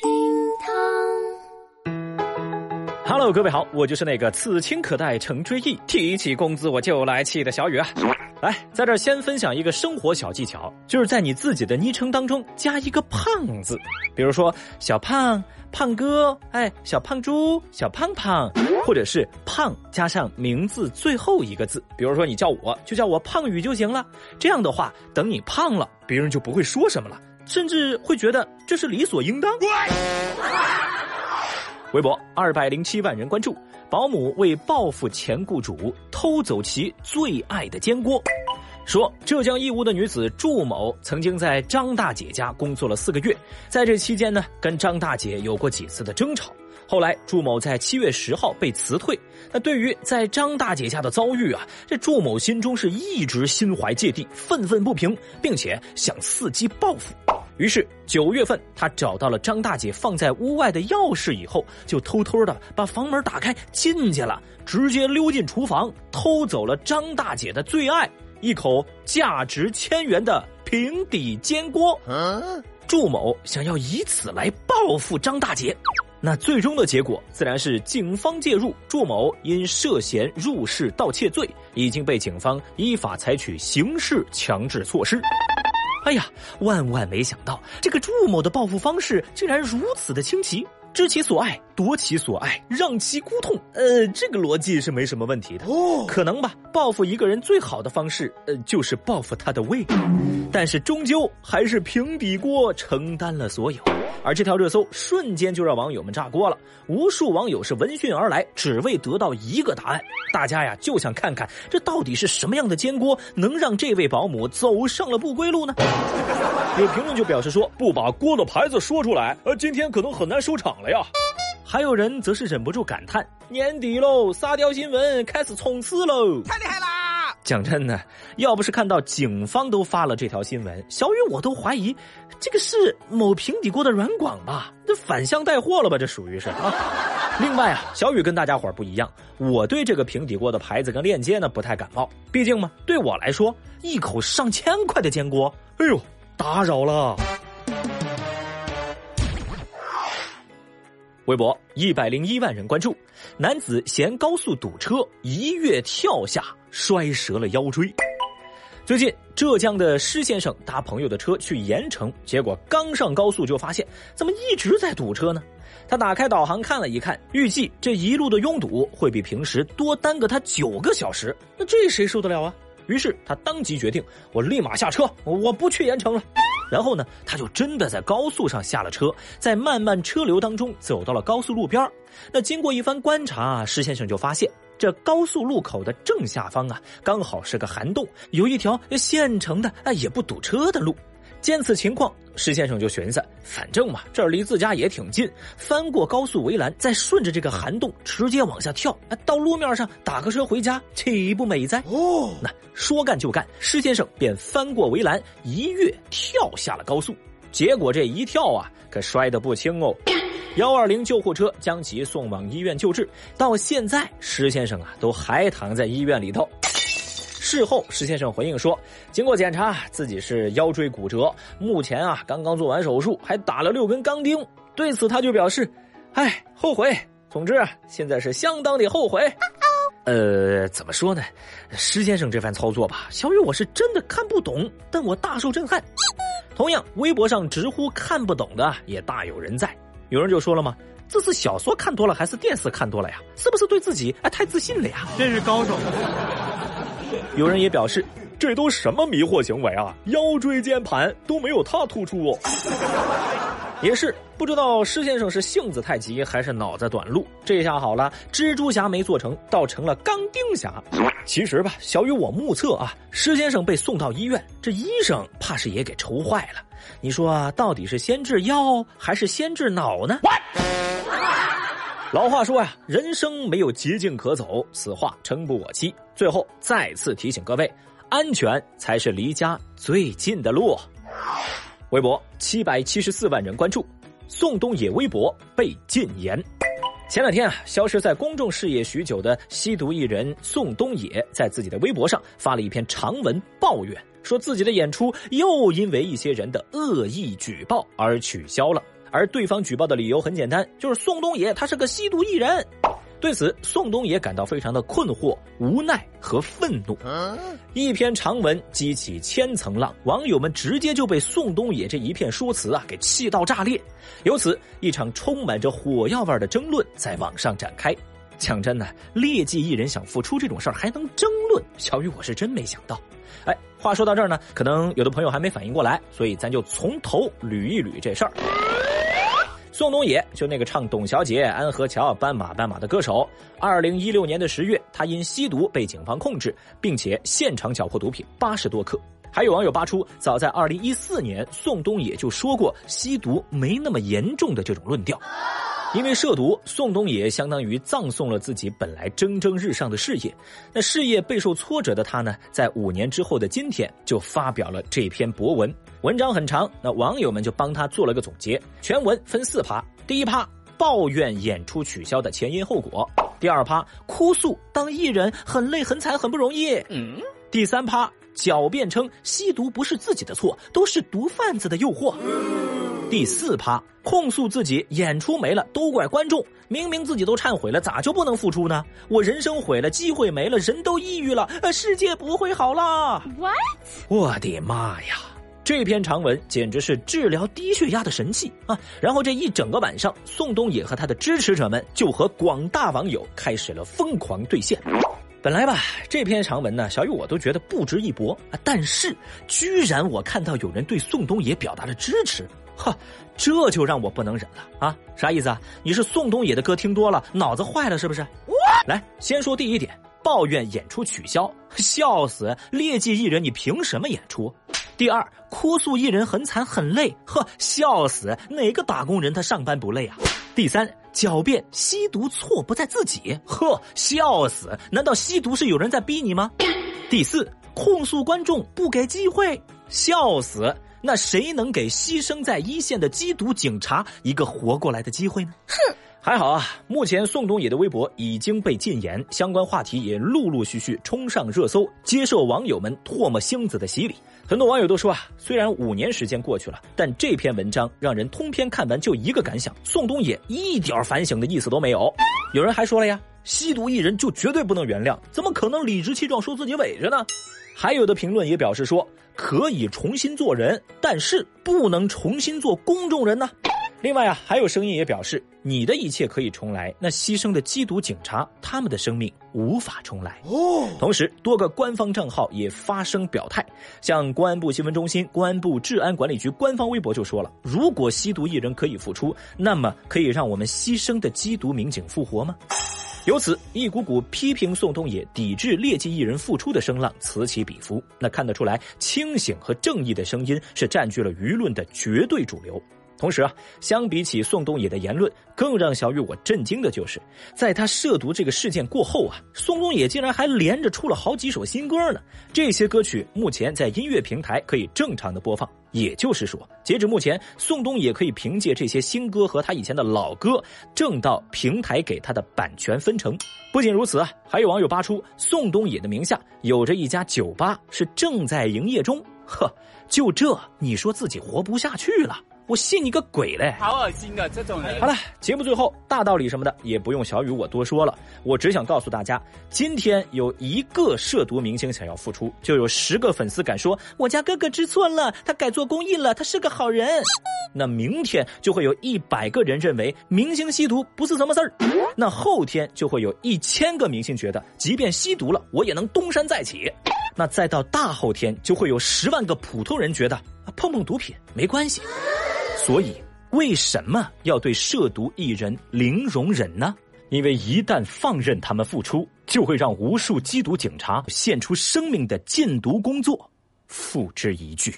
厅堂。Hello，各位好，我就是那个此情可待成追忆，提起工资我就来气的小雨啊。来，在这儿先分享一个生活小技巧，就是在你自己的昵称当中加一个“胖”字，比如说小胖、胖哥，哎，小胖猪、小胖胖，或者是胖加上名字最后一个字，比如说你叫我就叫我胖宇就行了。这样的话，等你胖了，别人就不会说什么了，甚至会觉得这是理所应当。微博二百零七万人关注，保姆为报复前雇主偷走其最爱的煎锅。说浙江义乌的女子祝某曾经在张大姐家工作了四个月，在这期间呢，跟张大姐有过几次的争吵。后来祝某在七月十号被辞退。那对于在张大姐家的遭遇啊，这祝某心中是一直心怀芥蒂，愤愤不平，并且想伺机报复。于是九月份，他找到了张大姐放在屋外的钥匙以后，就偷偷的把房门打开进去了，直接溜进厨房，偷走了张大姐的最爱——一口价值千元的平底煎锅。祝某想要以此来报复张大姐，那最终的结果自然是警方介入，祝某因涉嫌入室盗窃罪，已经被警方依法采取刑事强制措施。哎呀，万万没想到，这个祝某的报复方式竟然如此的清奇，知其所爱，夺其所爱，让其孤痛。呃，这个逻辑是没什么问题的。哦，可能吧。报复一个人最好的方式，呃，就是报复他的胃。但是终究还是平底锅承担了所有。而这条热搜瞬间就让网友们炸锅了，无数网友是闻讯而来，只为得到一个答案。大家呀就想看看这到底是什么样的煎锅能让这位保姆走上了不归路呢？有评论就表示说，不把锅的牌子说出来，呃，今天可能很难收场了呀。还有人则是忍不住感叹：年底喽，沙雕新闻开始冲刺喽，太厉害啦！讲真的，要不是看到警方都发了这条新闻，小雨我都怀疑，这个是某平底锅的软广吧？这反向带货了吧？这属于是啊。另外啊，小雨跟大家伙不一样，我对这个平底锅的牌子跟链接呢不太感冒，毕竟嘛，对我来说，一口上千块的煎锅，哎呦，打扰了。微博一百零一万人关注，男子嫌高速堵车，一跃跳下，摔折了腰椎。最近，浙江的施先生搭朋友的车去盐城，结果刚上高速就发现怎么一直在堵车呢？他打开导航看了一看，预计这一路的拥堵会比平时多耽搁他九个小时，那这谁受得了啊？于是他当即决定，我立马下车，我不去盐城了。然后呢，他就真的在高速上下了车，在漫漫车流当中走到了高速路边那经过一番观察，石先生就发现，这高速路口的正下方啊，刚好是个涵洞，有一条现成的啊也不堵车的路。见此情况，施先生就寻思，反正嘛，这儿离自家也挺近，翻过高速围栏，再顺着这个涵洞直接往下跳，到路面上打个车回家，岂不美哉？哦，那说干就干，施先生便翻过围栏，一跃跳下了高速。结果这一跳啊，可摔得不轻哦。幺二零救护车将其送往医院救治，到现在施先生啊，都还躺在医院里头。事后，施先生回应说，经过检查，自己是腰椎骨折，目前啊刚刚做完手术，还打了六根钢钉。对此，他就表示，唉，后悔。总之，现在是相当的后悔。呃，怎么说呢？施先生这番操作吧，小雨我是真的看不懂，但我大受震撼。同样，微博上直呼看不懂的也大有人在。有人就说了吗？这是小说看多了，还是电视看多了呀？是不是对自己哎太自信了呀？这是高手。有人也表示，这都什么迷惑行为啊？腰椎间盘都没有他突出哦。也是不知道施先生是性子太急还是脑子短路，这下好了，蜘蛛侠没做成，倒成了钢钉侠。其实吧，小雨我目测啊，施先生被送到医院，这医生怕是也给愁坏了。你说到底是先治腰还是先治脑呢？老话说呀，人生没有捷径可走，此话诚不我欺。最后再次提醒各位，安全才是离家最近的路。微博七百七十四万人关注，宋冬野微博被禁言。前两天啊，消失在公众视野许久的吸毒艺人宋冬野，在自己的微博上发了一篇长文，抱怨说自己的演出又因为一些人的恶意举报而取消了。而对方举报的理由很简单，就是宋冬野他是个吸毒艺人。对此，宋冬野感到非常的困惑、无奈和愤怒。一篇长文激起千层浪，网友们直接就被宋冬野这一片说辞啊给气到炸裂。由此，一场充满着火药味的争论在网上展开。讲真的，劣迹艺人想复出这种事儿还能争论？小雨，我是真没想到。哎，话说到这儿呢，可能有的朋友还没反应过来，所以咱就从头捋一捋这事儿。宋冬野就那个唱《董小姐》《安河桥》《斑马斑马》的歌手，二零一六年的十月，他因吸毒被警方控制，并且现场缴获毒品八十多克。还有网友扒出，早在二零一四年，宋冬野就说过吸毒没那么严重的这种论调。因为涉毒，宋冬野相当于葬送了自己本来蒸蒸日上的事业。那事业备受挫折的他呢，在五年之后的今天，就发表了这篇博文。文章很长，那网友们就帮他做了个总结。全文分四趴：第一趴抱怨演出取消的前因后果；第二趴哭诉当艺人很累很惨很不容易；嗯，第三趴狡辩称吸毒不是自己的错，都是毒贩子的诱惑。第四趴控诉自己演出没了都怪观众，明明自己都忏悔了，咋就不能复出呢？我人生毁了，机会没了，人都抑郁了，呃，世界不会好了。What？我的妈呀！这篇长文简直是治疗低血压的神器啊！然后这一整个晚上，宋冬野和他的支持者们就和广大网友开始了疯狂兑现。本来吧，这篇长文呢，小雨我都觉得不值一驳啊，但是居然我看到有人对宋冬野表达了支持。哈，这就让我不能忍了啊！啥意思啊？你是宋冬野的歌听多了，脑子坏了是不是？来，先说第一点，抱怨演出取消，笑死！劣迹艺人，你凭什么演出？第二，哭诉艺人很惨很累，呵，笑死！哪个打工人他上班不累啊？第三，狡辩吸毒错不在自己，呵，笑死！难道吸毒是有人在逼你吗？第四，控诉观众不给机会，笑死！那谁能给牺牲在一线的缉毒警察一个活过来的机会呢？哼，还好啊，目前宋冬野的微博已经被禁言，相关话题也陆陆续续冲上热搜，接受网友们唾沫星子的洗礼。很多网友都说啊，虽然五年时间过去了，但这篇文章让人通篇看完就一个感想：宋冬野一点反省的意思都没有。有人还说了呀，吸毒艺人就绝对不能原谅，怎么可能理直气壮说自己伪着呢？还有的评论也表示说，可以重新做人，但是不能重新做公众人呢。另外啊，还有声音也表示，你的一切可以重来，那牺牲的缉毒警察，他们的生命无法重来。哦。同时，多个官方账号也发声表态，像公安部新闻中心、公安部治安管理局官方微博就说了，如果吸毒艺人可以复出，那么可以让我们牺牲的缉毒民警复活吗？由此，一股股批评宋冬野、抵制劣迹艺人复出的声浪此起彼伏。那看得出来，清醒和正义的声音是占据了舆论的绝对主流。同时啊，相比起宋冬野的言论，更让小雨我震惊的就是，在他涉毒这个事件过后啊，宋冬野竟然还连着出了好几首新歌呢。这些歌曲目前在音乐平台可以正常的播放，也就是说，截止目前，宋冬野可以凭借这些新歌和他以前的老歌挣到平台给他的版权分成。不仅如此，还有网友扒出宋冬野的名下有着一家酒吧是正在营业中。呵，就这，你说自己活不下去了？我信你个鬼嘞！好恶心啊，这种人。好了，节目最后大道理什么的也不用小雨我多说了，我只想告诉大家，今天有一个涉毒明星想要复出，就有十个粉丝敢说我家哥哥知错了，他改做公益了，他是个好人。那明天就会有一百个人认为明星吸毒不是什么事儿，那后天就会有一千个明星觉得，即便吸毒了，我也能东山再起。那再到大后天，就会有十万个普通人觉得碰碰毒品没关系。所以，为什么要对涉毒艺人零容忍呢？因为一旦放任他们复出，就会让无数缉毒警察献出生命的禁毒工作付之一炬。